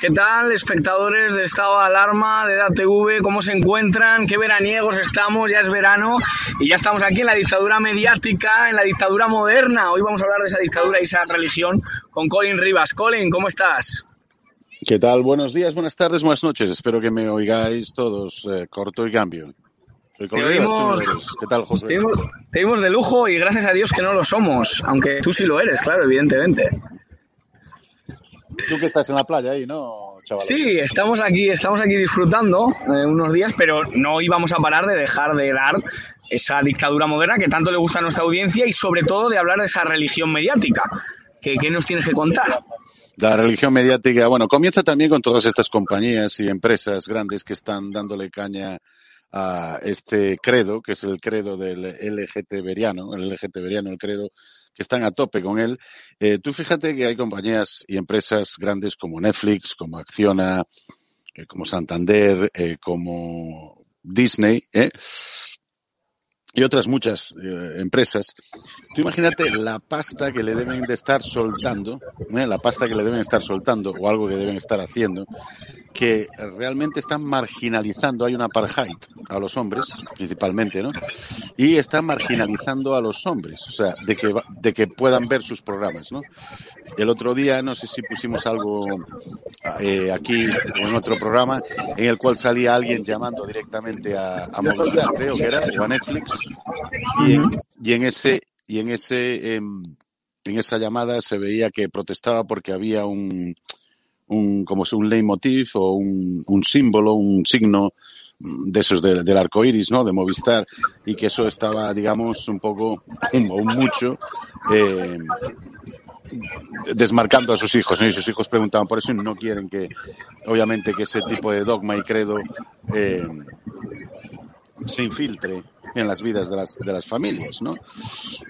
¿Qué tal, espectadores de estado de alarma de DATV? ¿Cómo se encuentran? ¿Qué veraniegos estamos? Ya es verano y ya estamos aquí en la dictadura mediática, en la dictadura moderna. Hoy vamos a hablar de esa dictadura y esa religión con Colin Rivas. Colin, ¿cómo estás? ¿Qué tal? Buenos días, buenas tardes, buenas noches. Espero que me oigáis todos eh, corto y cambio. Soy Colin Te Rivas, tú oímos- no eres. ¿Qué tal, José? Te vimos, te vimos de lujo y gracias a Dios que no lo somos, aunque tú sí lo eres, claro, evidentemente. Tú que estás en la playa ahí, ¿no, chaval? Sí, estamos aquí, estamos aquí disfrutando eh, unos días, pero no íbamos a parar de dejar de dar esa dictadura moderna que tanto le gusta a nuestra audiencia y sobre todo de hablar de esa religión mediática. ¿Qué, qué nos tienes que contar? La religión mediática, bueno, comienza también con todas estas compañías y empresas grandes que están dándole caña a este credo, que es el credo del LGTBeriano, el LGTBeriano, el credo que están a tope con él. Eh, tú fíjate que hay compañías y empresas grandes como Netflix, como Acciona, eh, como Santander, eh, como Disney, ¿eh? y otras muchas eh, empresas. Tú imagínate la pasta que le deben de estar soltando, ¿eh? la pasta que le deben estar soltando o algo que deben estar haciendo, que realmente están marginalizando, hay una apartheid a los hombres, principalmente, ¿no? Y están marginalizando a los hombres, o sea, de que, de que puedan ver sus programas, ¿no? El otro día, no sé si pusimos algo eh, aquí o en otro programa, en el cual salía alguien llamando directamente a, a Movistar, creo que era, o a Netflix, y en, y en ese, y en ese, em, en esa llamada se veía que protestaba porque había un, un, como si un leitmotiv o un, un símbolo, un signo mm, de esos de- del arco iris, ¿no? De Movistar, y que eso estaba, digamos, un poco, o mucho, eh, desmarcando a sus hijos. Y sus hijos preguntaban por eso y no quieren que, obviamente, que ese tipo de dogma y credo eh, se infiltre en las vidas de las, de las familias, ¿no?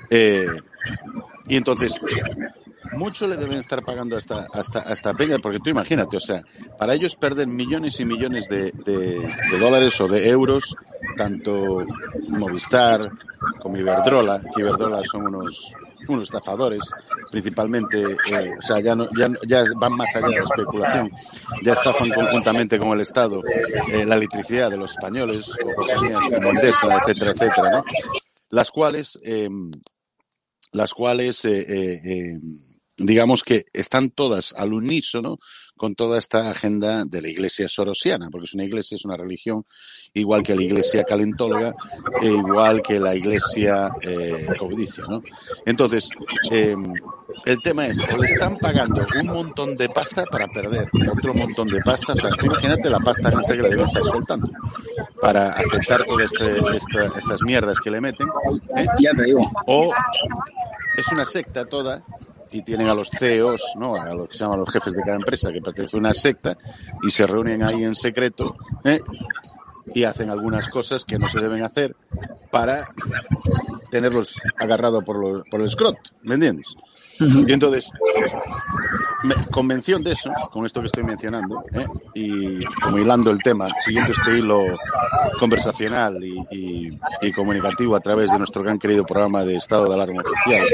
Eh, y entonces, mucho le deben estar pagando hasta hasta hasta peña porque tú imagínate o sea para ellos perder millones y millones de, de, de dólares o de euros tanto Movistar como Iberdrola que Iberdrola son unos unos estafadores principalmente eh, o sea ya no ya, ya van más allá de la especulación ya estafan conjuntamente con el Estado eh, la electricidad de los españoles o compañías como Endesa etcétera etcétera ¿no? las cuales eh, las cuales digamos que están todas al unísono con toda esta agenda de la iglesia sorosiana, porque es una iglesia, es una religión, igual que la iglesia calentóloga, e igual que la iglesia eh, codicia, ¿no? Entonces, eh, el tema es, o le están pagando un montón de pasta para perder otro montón de pasta, o sea, imagínate la pasta que le deben estar soltando para aceptar todas este, esta- estas mierdas que le meten, ¿eh? Ya te digo. o es una secta toda y tienen a los CEOs, ¿no? A los que se llaman los jefes de cada empresa que pertenece a una secta y se reúnen ahí en secreto ¿eh? y hacen algunas cosas que no se deben hacer para tenerlos agarrados por, por el escrot, ¿me entiendes? Y entonces, convención de eso, con esto que estoy mencionando, ¿eh? y como hilando el tema, siguiendo este hilo conversacional y, comunicativo a través de nuestro gran querido programa de Estado de Alarma Oficial,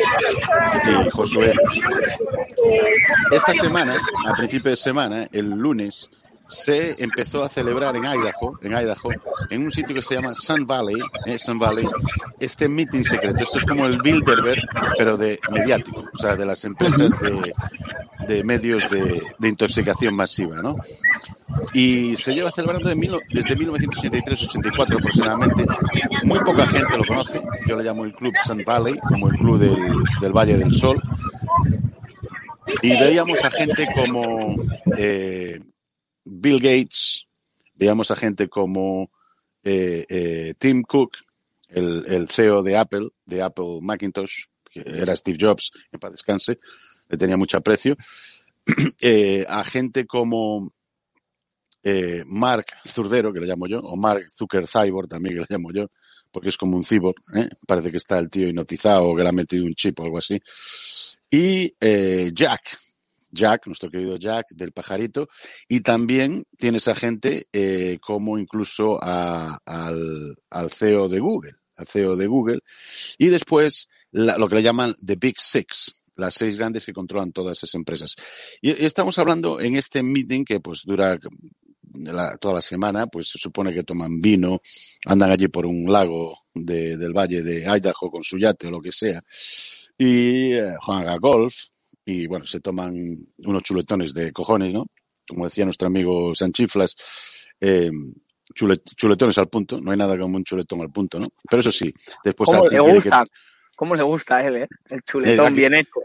y Josué, esta semana, a principio de semana, el lunes, se empezó a celebrar en Idaho, en Idaho, en un sitio que se llama Sun Valley, eh, Sun Valley, este meeting secreto. Esto es como el Bilderberg, pero de mediático, o sea, de las empresas de, de medios de, de intoxicación masiva, ¿no? Y se lleva celebrando de mil- desde 1983-84 aproximadamente. Muy poca gente lo conoce. Yo le llamo el Club Sun Valley, como el Club del, del Valle del Sol. Y veíamos a gente como eh, Bill Gates, veíamos a gente como eh, eh, Tim Cook, el, el CEO de Apple, de Apple Macintosh, que era Steve Jobs, en paz descanse, le tenía mucho aprecio, eh, a gente como eh, Mark Zurdero, que le llamo yo, o Mark Zucker Cyborg también, que le llamo yo, porque es como un cyborg, ¿eh? parece que está el tío hipnotizado o que le ha metido un chip o algo así. Y eh, Jack, Jack, nuestro querido Jack del pajarito, y también tienes a gente eh, como incluso a- al, al CEO de Google, al CEO de Google, y después la- lo que le llaman The Big Six, las seis grandes que controlan todas esas empresas. Y estamos hablando en este meeting que pues dura toda la semana, pues se supone que toman vino, andan allí por un lago de, del valle de Idaho con su yate o lo que sea, y eh, juegan golf, y bueno, se toman unos chuletones de cojones, ¿no? Como decía nuestro amigo Sanchiflas, eh, chuletones al punto, no hay nada como un chuletón al punto, ¿no? Pero eso sí, después... ¿Cómo le gusta? ¿Cómo le gusta a él, eh? El chuletón bien hecho.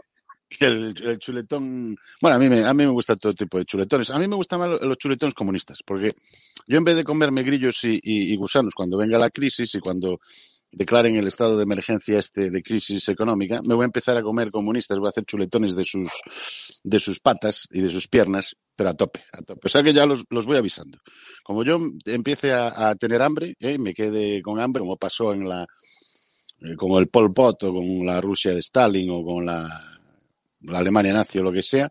El, el, chuletón, bueno, a mí, me, a mí me gusta todo tipo de chuletones. A mí me gustan más los chuletones comunistas, porque yo en vez de comerme grillos y, y, y gusanos cuando venga la crisis y cuando declaren el estado de emergencia este de crisis económica, me voy a empezar a comer comunistas, voy a hacer chuletones de sus, de sus patas y de sus piernas, pero a tope, a tope. O sea que ya los, los voy avisando. Como yo empiece a, tener hambre, ¿eh? me quede con hambre, como pasó en la, eh, con el Pol Pot o con la Rusia de Stalin o con la, la Alemania nazi o lo que sea,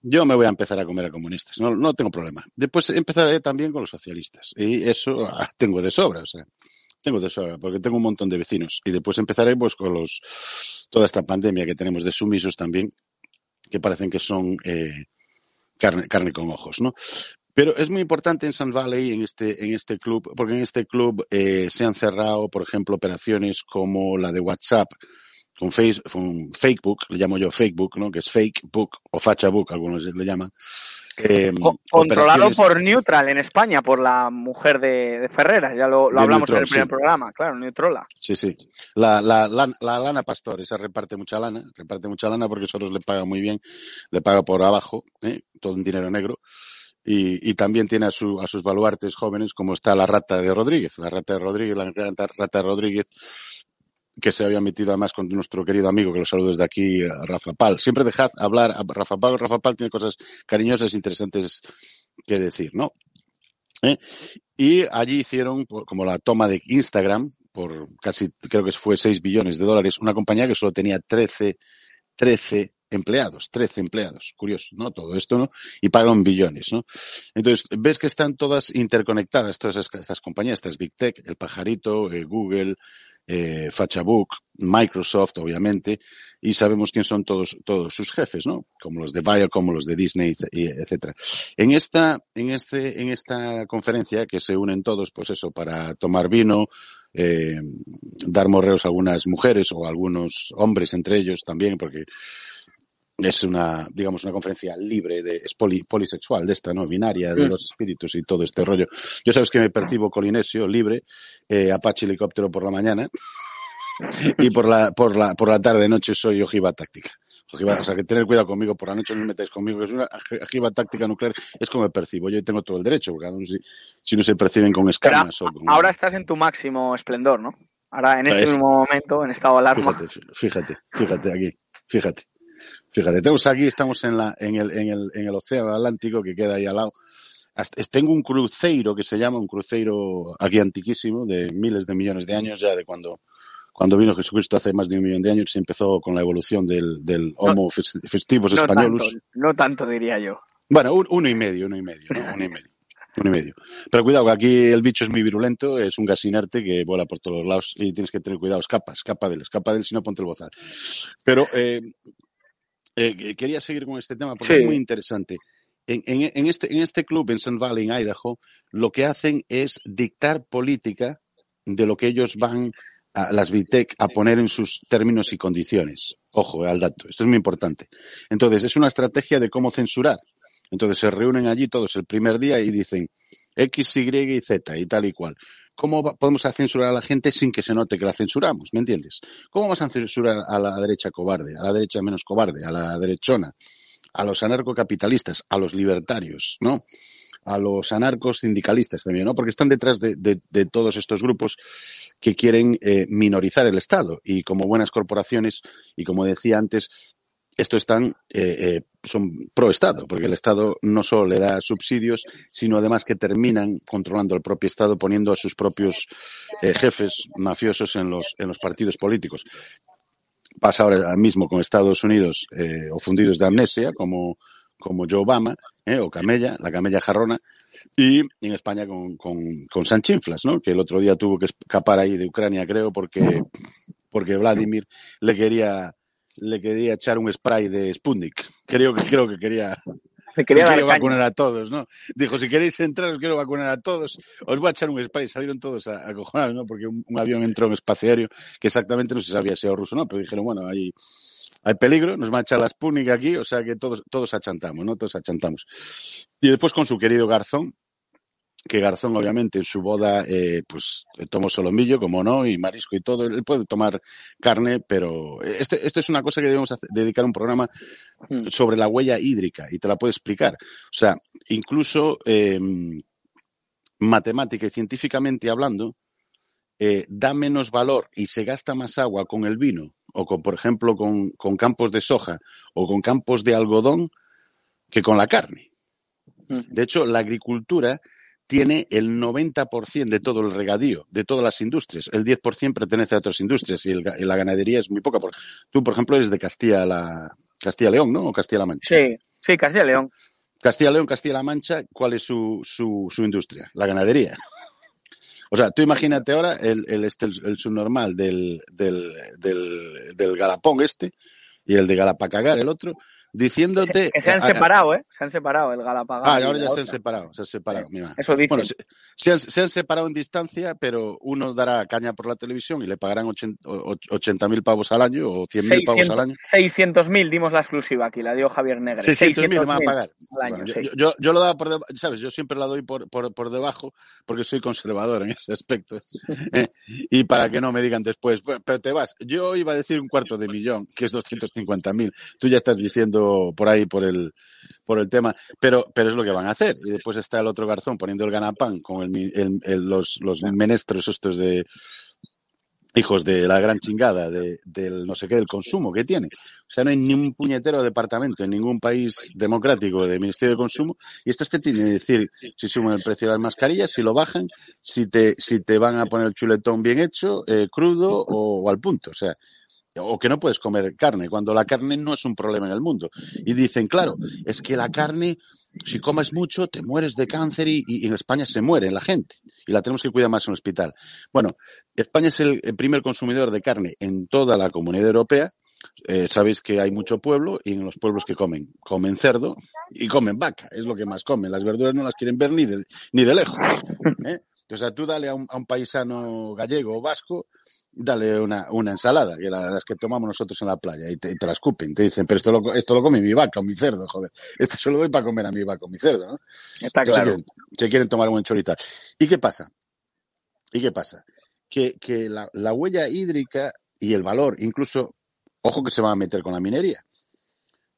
yo me voy a empezar a comer a comunistas, no, no tengo problema. Después empezaré también con los socialistas y eso ah, tengo de sobra, o sea, tengo de sobra, porque tengo un montón de vecinos. Y después empezaré pues con los, toda esta pandemia que tenemos de sumisos también, que parecen que son eh, carne, carne con ojos, ¿no? Pero es muy importante en Sun Valley, en este, en este club, porque en este club eh, se han cerrado, por ejemplo, operaciones como la de WhatsApp, con, face, con Facebook, le llamo yo Facebook, ¿no? Que es Facebook o Fachabook, algunos le llaman. Eh, Controlado por Neutral en España, por la mujer de, de Ferreras, ya lo, lo hablamos Neutral, en el primer sí. programa, claro, Neutrola. Sí, sí. La, la, la, la, lana Pastor, esa reparte mucha lana, reparte mucha lana porque Soros le paga muy bien, le paga por abajo, ¿eh? todo en dinero negro. Y, y, también tiene a, su, a sus baluartes jóvenes como está la rata de Rodríguez, la rata de Rodríguez, la rata de Rodríguez, que se había metido además con nuestro querido amigo, que lo saludo desde aquí, Rafa Pal. Siempre dejad hablar a Rafa Pal. Rafa Pal tiene cosas cariñosas e interesantes que decir, ¿no? ¿Eh? Y allí hicieron como la toma de Instagram por casi, creo que fue 6 billones de dólares, una compañía que solo tenía 13, 13 empleados, 13 empleados, curioso, ¿no? Todo esto, ¿no? Y pagan billones, ¿no? Entonces, ves que están todas interconectadas, todas estas, compañías, estas Big Tech, el pajarito, eh, Google, eh, Fachabook, Microsoft, obviamente, y sabemos quién son todos, todos sus jefes, ¿no? Como los de Bayer, como los de Disney, etcétera. En esta, en este, en esta conferencia que se unen todos, pues eso, para tomar vino, eh, dar morreos a algunas mujeres o algunos hombres entre ellos también, porque es una, digamos, una conferencia libre de, es poli, polisexual de esta, ¿no? Binaria de los espíritus y todo este rollo. Yo sabes que me percibo colinesio, libre, eh, Apache helicóptero por la mañana y por la, por la, por la tarde noche soy ojiva táctica. Ojiva, o sea, que tener cuidado conmigo, por la noche no me metáis conmigo, que es una ojiva táctica nuclear, es como me percibo. Yo tengo todo el derecho, porque si, si no se perciben con escamas Pero o con... Ahora estás en tu máximo esplendor, ¿no? Ahora, en este es, mismo momento, en estado de alarma. Fíjate, fíjate, fíjate aquí, fíjate. Fíjate, tenemos aquí, estamos en, la, en, el, en, el, en el Océano Atlántico que queda ahí al lado. Hasta, tengo un cruceiro que se llama, un cruceiro aquí antiquísimo, de miles de millones de años ya, de cuando, cuando vino Jesucristo hace más de un millón de años, se empezó con la evolución del, del Homo no, festivus no españolus. Tanto, no tanto, diría yo. Bueno, un, uno y medio, uno y medio, ¿no? uno y medio. Uno y medio. Pero cuidado, que aquí el bicho es muy virulento, es un gas inerte que vuela por todos los lados y tienes que tener cuidado, escapa, escapa de él, escapa de él, si no ponte el bozal. Pero, eh, eh, quería seguir con este tema porque sí. es muy interesante. En, en, en, este, en este club en Sun Valley, en Idaho, lo que hacen es dictar política de lo que ellos van a las Vitec a poner en sus términos y condiciones. Ojo eh, al dato, esto es muy importante. Entonces, es una estrategia de cómo censurar. Entonces, se reúnen allí todos el primer día y dicen X, Y y Z y tal y cual. ¿Cómo podemos censurar a la gente sin que se note que la censuramos? ¿Me entiendes? ¿Cómo vamos a censurar a la derecha cobarde, a la derecha menos cobarde, a la derechona, a los anarcocapitalistas, a los libertarios, ¿no? A los anarcos sindicalistas también, ¿no? Porque están detrás de, todos estos grupos que quieren eh, minorizar el Estado y como buenas corporaciones y como decía antes, esto están, eh, eh, son pro Estado, porque el Estado no solo le da subsidios, sino además que terminan controlando el propio Estado, poniendo a sus propios eh, jefes mafiosos en los, en los partidos políticos. Pasa ahora mismo con Estados Unidos eh, o fundidos de amnesia, como, como Joe Obama, eh, o Camella, la Camella Jarrona, y en España con, con, con Sanchinflas, ¿no? que el otro día tuvo que escapar ahí de Ucrania, creo, porque, porque Vladimir le quería le quería echar un spray de Sputnik. Creo que, creo que quería, quería quiero vacunar a todos, ¿no? Dijo, si queréis entrar, os quiero vacunar a todos. Os voy a echar un spray. Salieron todos a, acojonados, ¿no? Porque un, un avión entró en espacio aéreo que exactamente no se sabía si era ruso o no, pero dijeron, bueno, hay, hay peligro, nos van a echar la Sputnik aquí, o sea que todos, todos achantamos, ¿no? Todos achantamos. Y después con su querido Garzón, que Garzón obviamente en su boda eh, pues tomó solomillo, como no, y marisco y todo, él puede tomar carne, pero este, esto es una cosa que debemos hacer- dedicar un programa Mm. sobre la huella hídrica y te la puedo explicar. O sea, incluso eh, matemática y científicamente hablando, eh, da menos valor y se gasta más agua con el vino o con, por ejemplo, con, con campos de soja o con campos de algodón que con la carne. Mm. De hecho, la agricultura tiene el 90% de todo el regadío, de todas las industrias. El 10% pertenece a otras industrias y, el y la ganadería es muy poca. Por- Tú, por ejemplo, eres de Castilla-La Castilla-León, ¿no? O Castilla-La Mancha. Sí, sí, Castilla y León. Castilla-León, Castilla-La Mancha, ¿cuál es su, su, su industria? La ganadería. O sea, tú imagínate ahora el, el, este, el, el subnormal del, del, del, del Galapón este y el de Galapacagar, el otro, diciéndote... Que se han separado, ¿eh? Se han separado el Galapagos. Ah, ahora ya se han separado, se han separado, mi madre. Eso dicen. Bueno, se, se han, se han separado en distancia, pero uno dará caña por la televisión y le pagarán 80 mil pavos al año o 100 mil pavos al año. 600.000 dimos la exclusiva aquí, la dio Javier Negre. 600 mil me van a 600.000 pagar. al año, Bueno, yo, sí. yo- lo daba por debajo, ¿sabes? Yo siempre la doy por, por, por debajo porque soy conservador en ese aspecto. Eh, y para que no me digan después, "Pues, pero te vas. Yo iba a decir un cuarto de millón, que es 250 mil. Tú ya estás diciendo por ahí, por el, por el tema, pero, pero es lo que van a hacer. Y después está el otro garzón poniendo el ganapán con el, los, los menestros estos de, hijos de la gran chingada, de, del no sé qué, del consumo que tiene. O sea, no hay ni un puñetero departamento en ningún país democrático de Ministerio de Consumo. Y esto te tiene que decir si suben el precio de las mascarillas, si lo bajan, si te, si te van a poner el chuletón bien hecho, eh, crudo o, o al punto. O sea, o que no puedes comer carne, cuando la carne no es un problema en el mundo. Y dicen, claro, es que la carne, si comes mucho, te mueres de cáncer y, en España se muere la gente. Y la tenemos que cuidar más en el hospital. Bueno, España es el, el primer consumidor de carne en toda la comunidad europea. Eh, sabéis que hay mucho pueblo y en los pueblos que comen, comen cerdo y comen vaca, es lo que más comen. Las verduras no las quieren ver ni de, ni de lejos. ¿eh? O sea, tú dale a un, a un paisano gallego o vasco, dale una, una ensalada, que la- las que tomamos nosotros en la playa, y te, y te la escupen. Te dicen, pero esto lo, esto lo come mi vaca o mi cerdo, joder. Esto se lo doy para comer a mi vaca o mi cerdo, ¿no? Está Que se claro. quieren, se quieren tomar un chorital. ¿Y qué pasa? ¿Y qué pasa? Que, que la, la huella hídrica y el valor, incluso, ojo que se van a meter con la minería.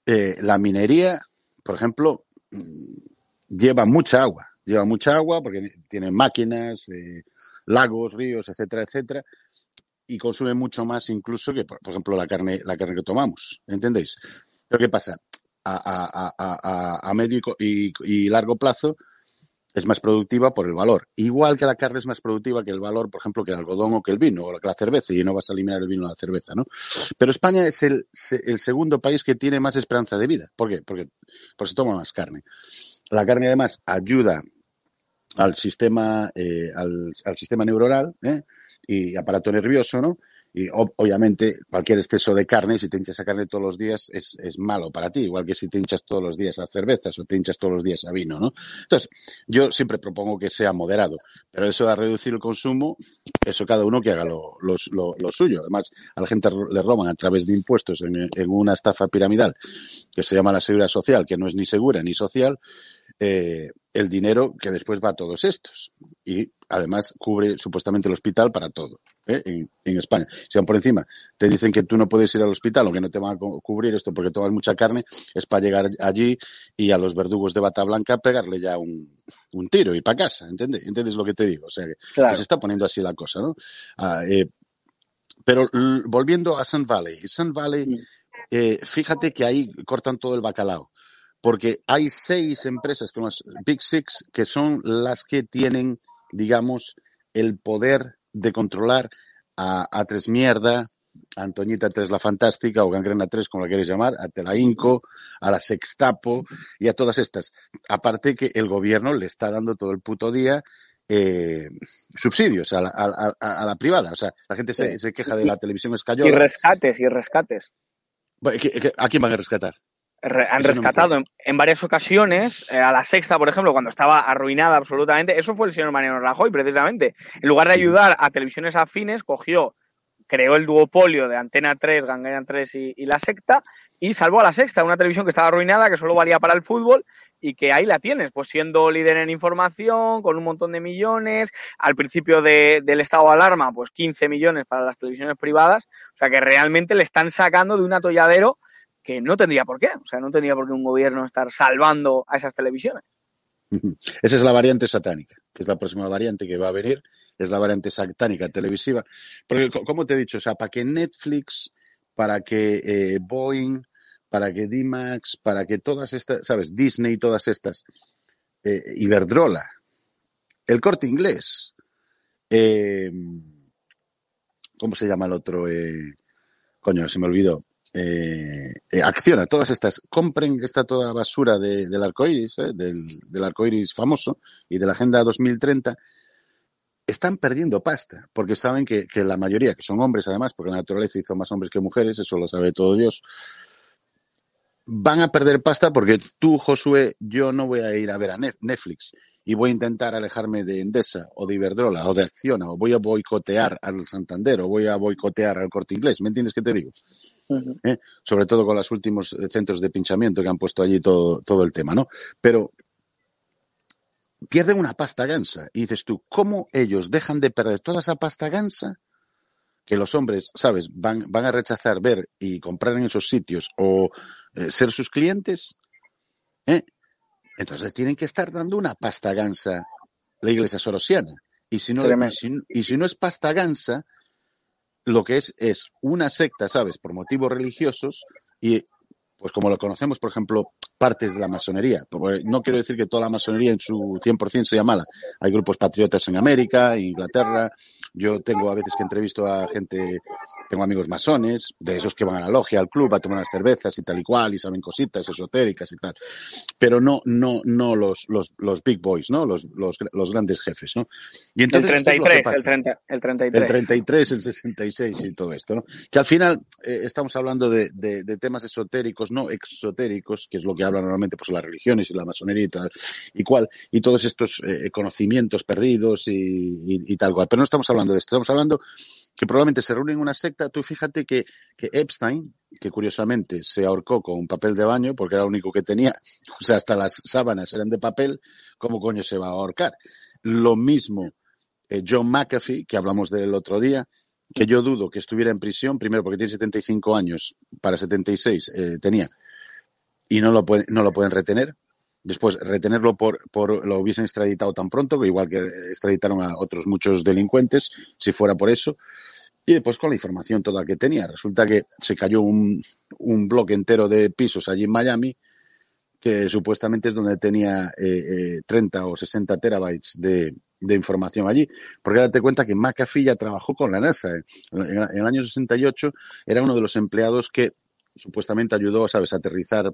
Eh, la minería, por ejemplo, mm, lleva mucha agua. Lleva mucha agua porque tiene máquinas, eh, lagos, ríos, etcétera, etcétera. Y consume mucho más incluso que, por, ejemplo, la carne, la carne que tomamos. ¿Entendéis? Pero ¿qué pasa? A, medio y y, largo plazo es más productiva por el valor. Igual que la carne es más productiva que el valor, por ejemplo, que el algodón o que el vino o que la cerveza, y no vas a eliminar el vino o la cerveza, ¿no? Pero España es el, el segundo país que tiene más esperanza de vida. ¿Por qué? Porque, porque se toma más carne. La carne además ayuda al sistema, eh, al, al sistema neuronal ¿eh? Y aparato nervioso, ¿no? Y ob- obviamente cualquier exceso de carne, si te hinchas a carne todos los días, es, es malo para ti, igual que si te hinchas todos los días a cervezas o te hinchas todos los días a vino, ¿no? Entonces, yo siempre propongo que sea moderado, pero eso a reducir el consumo, eso cada uno que haga lo, los- lo, lo suyo. Además, a la gente le roban a través de impuestos en, en una estafa piramidal que se llama la seguridad social, que no es ni segura ni social, eh, el dinero que después va a todos estos. Y además cubre supuestamente el hospital para todo ¿eh? en, en España. Si aún por encima te dicen que tú no puedes ir al hospital o que no te van a cu- cubrir esto porque tomas mucha carne, es para llegar allí y a los verdugos de bata blanca pegarle ya un, un tiro y para casa. ¿Entiendes? ¿Entiendes lo que te digo? O sea, que Claro. se está poniendo así la cosa, ¿no? Ah, eh, pero volviendo a Sun Valley, Sun Valley, Mm. eh, fíjate que ahí cortan todo el bacalao, porque hay seis empresas con las Big Six que son las que tienen, digamos, el poder de controlar a, a Tres Mierda, a Antoñita Tres la Fantástica o Gangrena Tres, como la queréis llamar, a Telainco, a la Sextapo y a todas estas. Aparte que el gobierno le está dando todo el puto día eh, subsidios a la, a, a- a la privada. O sea, la gente se, Sí. se queja de la televisión Y escayola. rescates, y rescates. ¿A quién van a rescatar? Han rescatado en, varias ocasiones, eh, a la sexta, por ejemplo, cuando estaba arruinada absolutamente, eso fue el señor Mariano Rajoy, precisamente. En lugar de ayudar a televisiones afines, cogió, creó el duopolio de Antena 3, Gangayan 3 y, y, La Secta, y salvó a La Sexta, una televisión que estaba arruinada, que solo valía para el fútbol, y que ahí la tienes, pues siendo líder en información, con un montón de millones, al principio de, del estado de alarma, pues 15 millones para las televisiones privadas, o sea que realmente le están sacando de un atolladero que no tendría por qué. O sea, no tendría por qué un gobierno estar salvando a esas televisiones. Esa es la variante satánica, que es la próxima variante que va a venir, es la variante satánica televisiva. Porque, como te he dicho, o sea, para que Netflix, para que eh, Boeing, para que D-Max, para que todas estas, ¿sabes? Disney, todas estas, eh, Iberdrola, el corte inglés, eh, ¿cómo se llama el otro? Eh, coño, se me olvidó eh, eh, acciona todas estas, compren esta toda basura de, del arcoiris, eh, del, del arcoiris famoso y de la Agenda 2030, están perdiendo pasta, porque saben que, que, la mayoría, que son hombres además, porque la naturaleza hizo más hombres que mujeres, eso lo sabe todo Dios, van a perder pasta porque tú, Josué, yo no voy a ir a ver a Netflix y voy a intentar alejarme de Endesa o de Iberdrola o de Acciona o voy a boicotear al Santander o voy a boicotear al Corte Inglés. ¿Me entiendes qué te digo? ¿eh? sobre todo con los últimos eh, centros de pinchamiento que han puesto allí todo, todo el tema, ¿no? Pero pierden una pasta gansa y dices tú, ¿cómo ellos dejan de perder toda esa pasta gansa? que los hombres, ¿sabes?, van, van a rechazar ver y comprar en esos sitios o eh, ser sus clientes, ¿eh? Entonces tienen que estar dando una pasta gansa la iglesia sorosiana. Y si no, y si, y si no es pasta gansa, lo que es es una secta, ¿sabes? Por motivos religiosos y pues como lo conocemos, por ejemplo, partes de la masonería. No quiero decir que toda la masonería en su 100% sea mala. Hay grupos patriotas en América, Inglaterra. Yo tengo a veces que entrevisto a gente, tengo amigos masones, de esos que van a la logia, al club, a tomar unas cervezas y tal y cual, y saben cositas esotéricas y tal. Pero no, no, no los, los, los big boys, ¿no? Los, los, los grandes jefes, ¿no? Y entonces, el 33, es el, 30, el 33. El 33, el 66 y todo esto, ¿no? Que al final eh, estamos hablando de, de, de temas esotéricos, no exotéricos, que es lo que habla normalmente pues las religiones y la masonería y tal y cual, y todos estos eh, conocimientos perdidos y, tal cual. Pero no estamos hablando de esto, estamos hablando que probablemente se reúnen en una secta. Tú fíjate que, que Epstein, que curiosamente se ahorcó con un papel de baño porque era lo único que tenía, o sea, hasta las sábanas eran de papel, ¿cómo coño se va a ahorcar? Lo mismo eh, John McAfee, que hablamos del otro día, que yo dudo que estuviera en prisión, primero porque tiene 75 años, para 76 eh, tenía, y no lo, pueden, no lo pueden retener. Después, retenerlo por, por lo hubiesen extraditado tan pronto, igual que extraditaron a otros muchos delincuentes, si fuera por eso. Y después con la información toda que tenía. Resulta que se cayó un, un bloque entero de pisos allí en Miami, que supuestamente es donde tenía eh, eh, 30 o 60 terabytes de, de información allí. Porque date cuenta que McAfee ya trabajó con la NASA. En, en, el año 68 era uno de los empleados que supuestamente ayudó, sabes, a aterrizar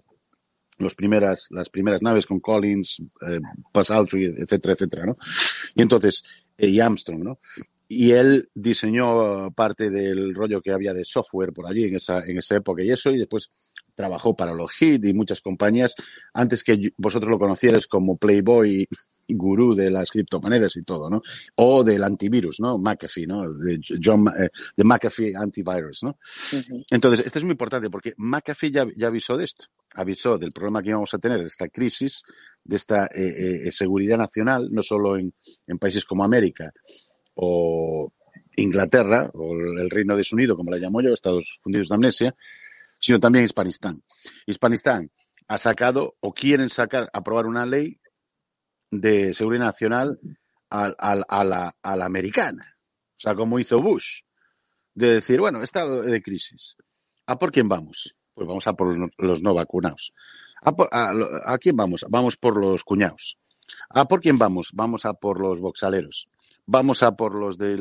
los primeras, las primeras naves con Collins, eh, etcétera, etcétera, ¿no? Y entonces, eh, y Armstrong, ¿no? Y él diseñó parte del rollo que había de software por allí en esa, en esa época y eso, y después trabajó para los HIT y muchas compañías antes que vosotros lo conocierais como Playboy gurú de las criptomonedas y todo, ¿no? O del antivirus, ¿no? McAfee, ¿no? De John, eh, de McAfee Antivirus, ¿no? Uh -huh. Entonces, esto es muy importante porque McAfee ya, ya avisó de esto, avisó del problema que íbamos a tener, de esta crisis, de esta eh, eh, seguridad nacional, no solo en, en países como América o Inglaterra, o el Reino de Unido, como la llamo yo, Estados Unidos de Amnesia, sino también Hispanistán. Hispanistán ha sacado o quieren sacar, aprobar una ley de seguridad nacional a, a, a, la, a, la, americana. O sea, como hizo Bush, de decir, bueno, estado de crisis. ¿A por quién vamos? Pues vamos a por los no vacunados. ¿A, por, a, quién vamos? Vamos por los cuñados. ¿A por quién vamos? Vamos a por los boxaleros. Vamos a por los de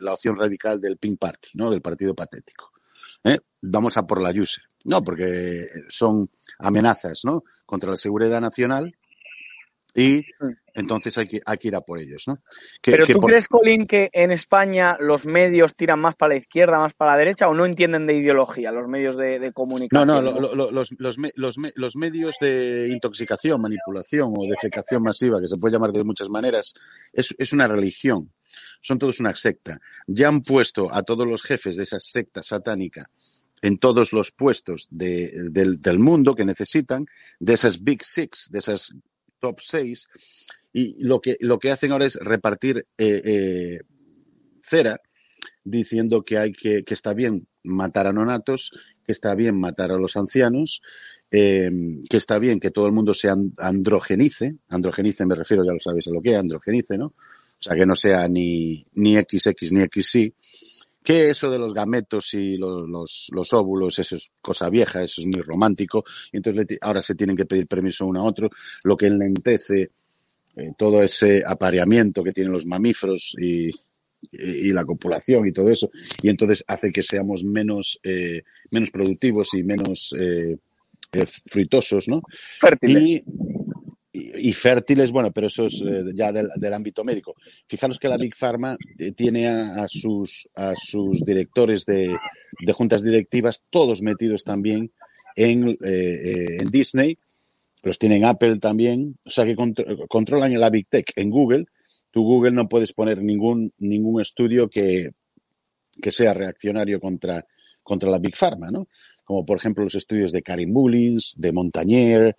la opción radical del Pink Party, ¿no? Del partido patético. ¿Eh? Vamos a por la user. No, porque son amenazas, ¿no? Contra la seguridad nacional Y entonces hay que, hay que ir a por ellos, ¿no? Que, Pero que tú por- crees, Colin, que en España los medios tiran más para la izquierda, más para la derecha o no entienden de ideología los medios de, de No, comunicación? no, lo- lo- lo- los, los, me- los, me- los medios de intoxicación, manipulación o defecación masiva, que se puede llamar de muchas maneras, es, es una religión. Son todos una secta. Ya han puesto a todos los jefes de esa secta satánica en todos los puestos de- del, del mundo que necesitan, de esas Big Six, de esas top seis, y lo que, lo que hacen ahora es repartir eh, eh, cera diciendo que hay que, que está bien matar a nonatos, que está bien matar a los ancianos, eh, que está bien que todo el mundo se an- androgenice, androgenice me refiero, ya lo sabéis a lo que es, androgenice, ¿no? O sea, que no sea ni, ni XX ni XY, que eso de los gametos y los, los, los óvulos, eso es cosa vieja, eso es muy romántico, y entonces ahora se tienen que pedir permiso uno a otro, lo que enlentece eh, todo ese apareamiento que tienen los mamíferos y, y, y la copulación y todo eso, y entonces hace que seamos menos, eh, menos productivos y menos eh, eh, fruitosos, ¿no? Fértiles. Y, y, y fértiles, bueno, pero eso es eh, ya del, ámbito médico. Fijaros que la Big Pharma eh, tiene a, sus, a sus directores de, de juntas directivas, todos metidos también en, eh, en Disney, los tienen Apple también, o sea que contro- controlan la Big Tech. En Google, tú Google no puedes poner ningún, ningún estudio que, que sea reaccionario contra, contra la Big Pharma, ¿no? Como por ejemplo los estudios de Karim Mullins, de Montagnier,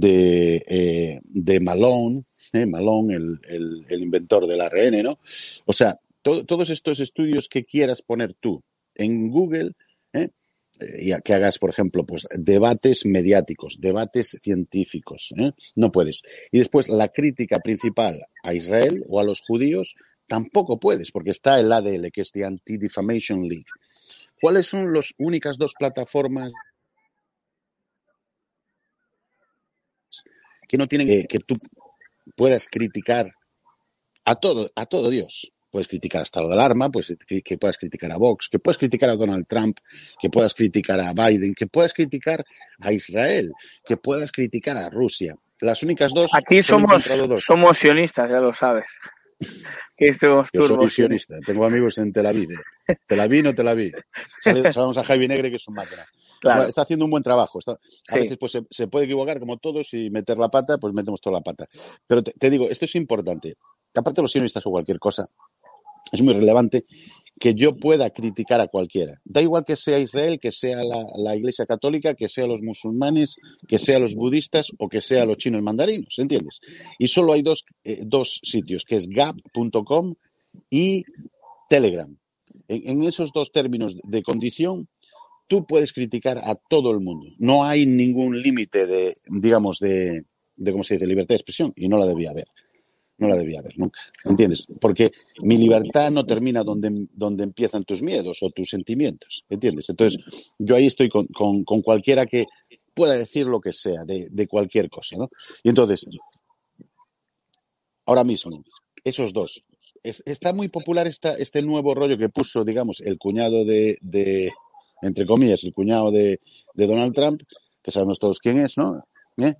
de, eh, de Malone, ¿eh? Malone, el, el, inventor del ARN, ¿no? O sea, to- todos estos estudios que quieras poner tú en Google, ¿eh? Y que hagas, por ejemplo, pues debates mediáticos, debates científicos, no puedes. Y después la crítica principal a Israel o a los judíos tampoco puedes, porque está el ADL, que es de Anti-Defamation League. ¿Cuáles son las únicas dos plataformas que no tienen que, que tú puedas criticar a todo, a todo Dios? Puedes criticar a estado de alarma, pues que puedas criticar a Vox, que puedas criticar a Donald Trump, que puedas criticar a Biden, que puedas criticar a Israel, que puedas criticar a Rusia. Las únicas dos. Aquí somos, dos. somos sionistas, ya lo sabes. Que estuvimos Yo soy turbos. sionista, tengo amigos en Tel Aviv. ¿eh? Tel Aviv, no Tel Aviv. Sabemos a Javi Negre, que es un máquina. Claro. Está, está haciendo un buen trabajo. Está- a Sí. veces pues, se, se puede equivocar como todos y meter la pata, pues metemos toda la pata. Pero te, te digo, esto es importante. Aparte de los sionistas o cualquier cosa, es muy relevante que yo pueda criticar a cualquiera. Da igual que sea Israel, que sea la, Iglesia Católica, que sea los musulmanes, que sea los budistas o que sea los chinos mandarinos, ¿entiendes? Y solo hay dos, eh, dos sitios, que es gap.com y Telegram. En, en esos dos términos de condición, tú puedes criticar a todo el mundo. No hay ningún límite de, digamos, de, de, ¿cómo se dice?, libertad de expresión y no la debía haber. No la debía haber nunca, ¿entiendes? Porque mi libertad no termina donde, donde empiezan tus miedos o tus sentimientos, ¿entiendes? Entonces, yo ahí estoy con, con, cualquiera que pueda decir lo que sea de, de cualquier cosa, ¿no? Y entonces, ahora mismo, esos dos. Es- está muy popular esta, este nuevo rollo que puso, digamos, el cuñado de, de entre comillas, el cuñado de, de Donald Trump, que sabemos todos quién es, ¿no? ¿Eh?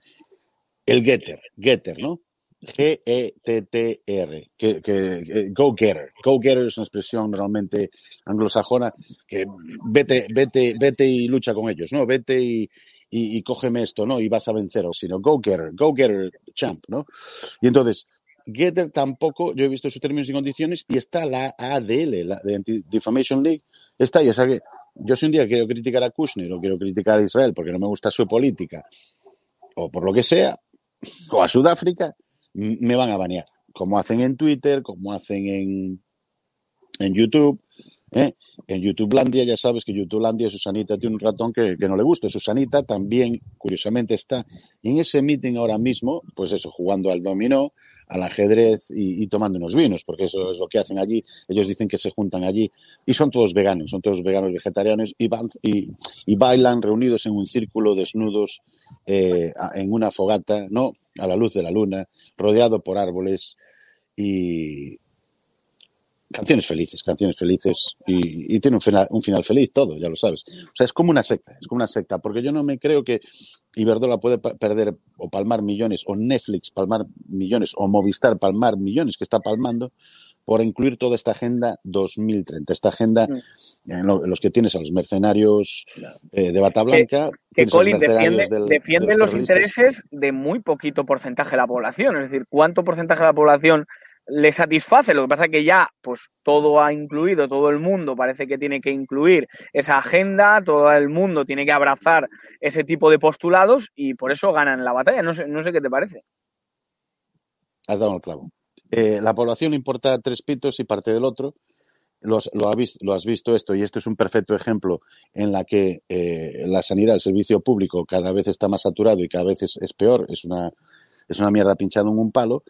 El Getter, Getter, ¿no? G-E-T-T-R, que, que, Go Getter. Go Getter es una expresión normalmente anglosajona que vete, vete, vete y lucha con ellos, ¿no? Vete y, y, cógeme esto, ¿no? Y vas a venceros, sino Go Getter, Go Getter Champ, ¿no? Y entonces, Getter tampoco, yo he visto sus términos y condiciones y está la ADL, la de Anti-Defamation League, está ahí, o sea que yo si un día quiero criticar a Kushner o quiero criticar a Israel porque no me gusta su política o por lo que sea, o a Sudáfrica, me van a banear, como hacen en Twitter, como hacen en, en YouTube. ¿eh? En YouTubelandia, ya sabes que YouTubelandia, Susanita tiene un ratón que, que no le gusta. Susanita también, curiosamente, está en ese meeting ahora mismo, pues eso, jugando al dominó, al ajedrez y, tomando unos vinos, porque eso es lo que hacen allí. Ellos dicen que se juntan allí y son todos veganos, son todos veganos vegetarianos y, van, y, bailan reunidos en un círculo desnudos eh, en una fogata, ¿no? A la luz de la luna, rodeado por árboles y canciones felices, canciones felices y, tiene un final, un final feliz todo, ya lo sabes. O sea, es como una secta, es como una secta, porque yo no me creo que Iberdola puede perder o palmar millones, o Netflix palmar millones, o Movistar palmar millones que está palmando por incluir toda esta agenda 2030, esta agenda mm. en, los que tienes a los mercenarios eh, de bata blanca. Que, Colin defiende, defiende los intereses de muy poquito porcentaje de la población, es decir, ¿cuánto porcentaje de la población le satisface. Lo que pasa es que ya, pues todo ha incluido, todo el mundo parece que tiene que incluir esa agenda, todo el mundo tiene que abrazar ese tipo de postulados y por eso ganan la batalla. No sé, no sé qué te parece. Has dado el clavo. Eh, la población importa tres pitos y parte del otro. Lo lo, has visto esto y esto es un perfecto ejemplo en la que eh, la sanidad, el servicio público cada vez está más saturado y cada vez es, es peor, es una, es una mierda pinchada en un palo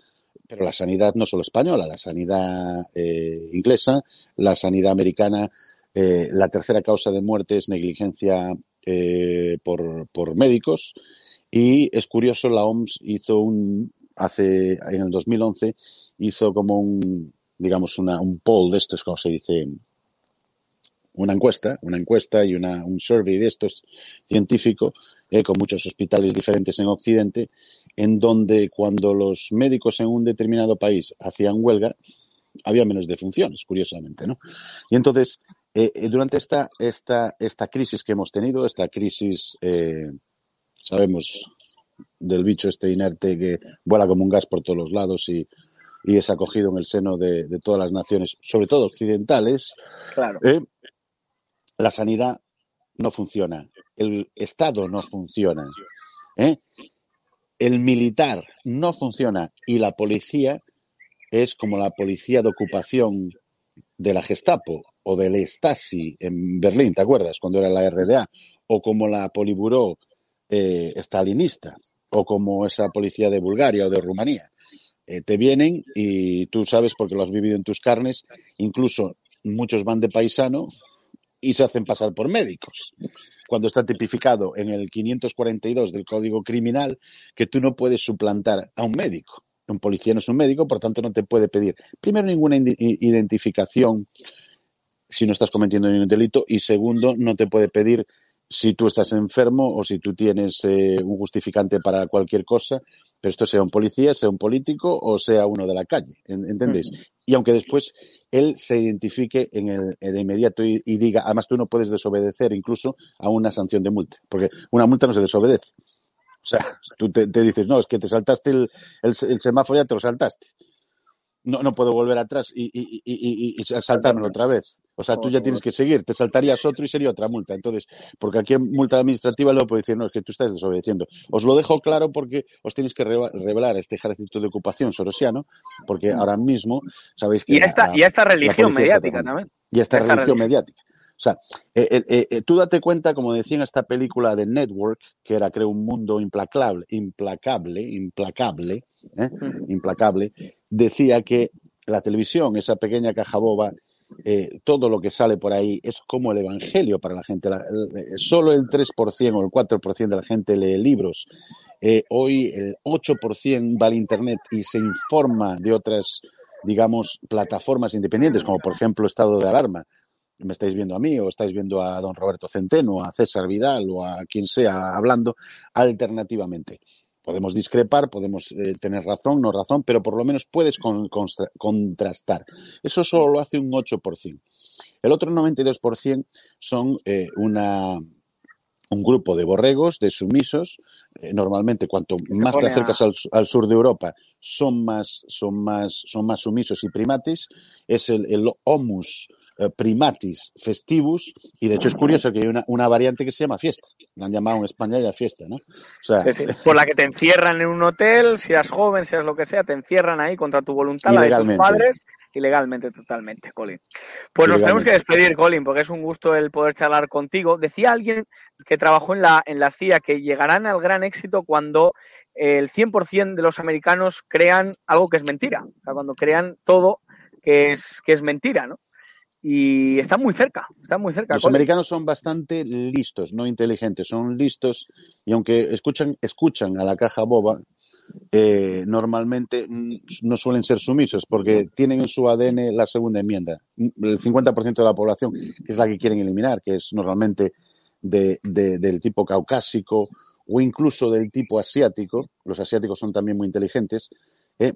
pero la sanidad no solo española, la sanidad eh, inglesa, la sanidad americana, la tercera causa de muerte es negligencia por, por, médicos y es curioso, la OMS hizo un, hace, en el 2011, hizo como un, digamos, una, un poll de estos, como se dice, una encuesta, una encuesta y una, un survey de estos científico, con muchos hospitales diferentes en Occidente, en donde cuando los médicos en un determinado país hacían huelga, había menos defunciones, curiosamente, ¿no? Y entonces, eh, eh, durante esta, esta, esta crisis que hemos tenido, esta crisis, eh, sabemos del bicho este inerte que vuela como un gas por todos los lados y, y es acogido en el seno de, de, todas las naciones, sobre todo occidentales, claro. la sanidad no funciona, el Estado no funciona. ¿eh? el militar no funciona y la policía es como la policía de ocupación de la Gestapo o del Stasi en Berlín, ¿te acuerdas? Cuando era la RDA, o como la Poliburó eh, stalinista, o como esa policía de Bulgaria o de Rumanía. Eh, te vienen y tú sabes porque lo has vivido en tus carnes, incluso muchos van de paisano y se hacen pasar por médicos cuando está tipificado en el 542 del Código Criminal que tú no puedes suplantar a un médico. Un policía no es un médico, por tanto no te puede pedir, primero, ninguna identificación si no estás cometiendo ningún delito y segundo, no te puede pedir si tú estás enfermo o si tú tienes eh, un justificante para cualquier cosa, pero esto sea un policía, sea un político o sea uno de la calle, ¿entendéis? Y aunque después él se identifique en el, de inmediato y, diga, además tú no puedes desobedecer incluso a una sanción de multa, porque una multa no se desobedece. O sea, tú te, dices, no, es que te saltaste el, el, semáforo, ya te lo saltaste. No, no puedo volver atrás y, y, y, y saltármelo otra vez. O sea, tú ya tienes que seguir, te saltarías otro y sería otra multa. Entonces, porque aquí en multa administrativa luego puede decir, no, es que tú estás desobedeciendo. Os lo dejo claro porque os tenéis que revelar este ejército de ocupación sorosiano, porque mm. ahora mismo sabéis que... Y esta, y esta religión mediática también. Y esta, religión, mediática. O sea, eh, eh, eh, tú date cuenta, como decía en esta película de Network, que era, creo, un mundo implacable, implacable, implacable, implacable, decía que la televisión, esa pequeña caja boba, eh, todo lo que sale por ahí es como el evangelio para la gente. solo el 3% o el 4% de la gente lee libros. Eh, hoy el 8% va al Internet y se informa de otras, digamos, plataformas independientes, como por ejemplo Estado de Alarma. Me estáis viendo a mí o estáis viendo a don Roberto Centeno, a César Vidal o a quien sea hablando alternativamente podemos discrepar, podemos eh, tener razón, no razón, pero por lo menos puedes contrastar. Eso solo lo hace un 8%. El otro 92% son eh, una, un grupo de borregos, de sumisos. Eh, normalmente, cuanto más te acercas al, sur de Europa, son más, son más, son más sumisos y primatis. Es el, el homus eh, primatis festivus, y de hecho es curioso que hay una, una, variante que se llama fiesta. La han llamado en España ya fiesta, ¿no? O sea, Por la que te encierran en un hotel, seas joven, seas lo que sea, te encierran ahí contra tu voluntad, la de tus padres, ilegalmente, totalmente, Colin. Pues nos tenemos que despedir, Colin, porque es un gusto el poder charlar contigo. Decía alguien que trabajó en la, en la CIA que llegarán al gran éxito cuando el 100% de los americanos crean algo que es mentira, o sea, cuando crean todo que es, que es mentira, ¿no? y están muy cerca, están muy cerca. Los americanos son bastante listos, no inteligentes, son listos y aunque escuchan, escuchan a la caja boba, eh, normalmente no suelen ser sumisos porque tienen en su ADN la segunda enmienda. El 50% de la población, es la que quieren eliminar, que es normalmente de, del tipo caucásico o incluso del tipo asiático, los asiáticos son también muy inteligentes, eh,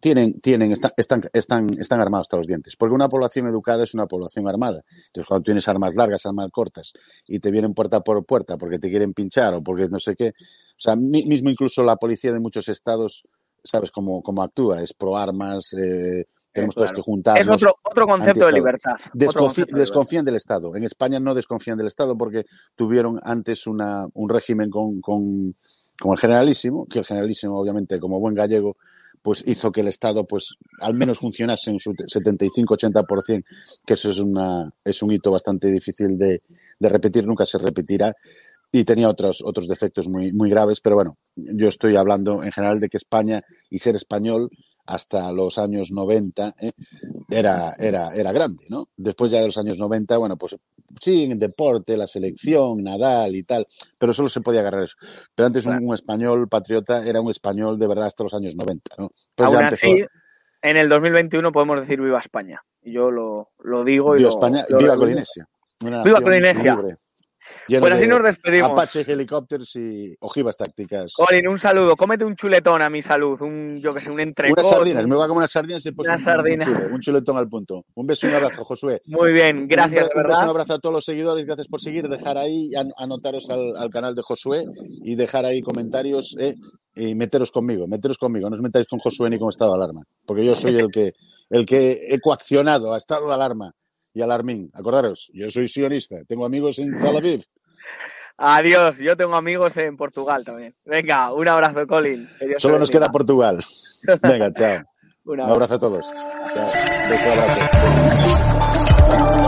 tienen, tienen, están, están, están, están armados hasta los dientes. Porque una población educada es una población armada. Entonces, cuando tienes armas largas, armas cortas, y te vienen puerta por puerta porque te quieren pinchar o porque no sé qué. O sea, mismo incluso la policía de muchos estados, ¿sabes cómo, cómo actúa? Es pro armas, eh, tenemos todos que juntarnos. Es otro, otro concepto de libertad. Desconfí, desconfían del Estado. En España no desconfían del Estado porque tuvieron antes una, un régimen con, con, con el generalísimo, que el generalísimo, obviamente, como buen gallego, pues hizo que el Estado pues al menos funcionase en su 75-80%, que eso es una es un hito bastante difícil de, de repetir, nunca se repetirá y tenía otros otros defectos muy muy graves, pero bueno, yo estoy hablando en general de que España y ser español hasta los años 90 ¿eh? Era, era, era grande, ¿no? Después ya de los años 90, bueno, pues sí, en deporte, la selección, Nadal y tal, pero solo se podía agarrar eso. Pero antes un, un español patriota era un español de verdad hasta los años 90, ¿no? Pues Aún así, en el 2021 podemos decir viva España. Y yo lo, lo digo y viva lo, España, lo, viva Colinesia. Viva Colinesia. Libre. Pues así nos despedimos. Apache, helicópteros y ojivas tácticas. Colin, un saludo. Cómete un chuletón a mi salud. Un, yo que sé, un entrecot. Unas sardinas. Me voy a comer unas sardinas y Una un, sardina. Un, un chuletón al punto. Un beso y un abrazo, Josué. Muy bien, gracias, un, un beso y verdad. un abrazo a todos los seguidores. Gracias por seguir. Dejar ahí, an- anotaros al, al canal de Josué y dejar ahí comentarios eh, y meteros conmigo. Meteros conmigo. No os metáis con Josué ni con estado de alarma. Porque yo soy el que, el que he coaccionado a estado de alarma y alarmín. Acordaros, yo soy sionista. Tengo amigos en Tel Aviv. Adiós. Yo tengo amigos en Portugal también. Venga, un abrazo, Colin. Solo nos queda Portugal. Venga, chao. Un Un abrazo. abrazo a todos. Chao. Beso, abrazo.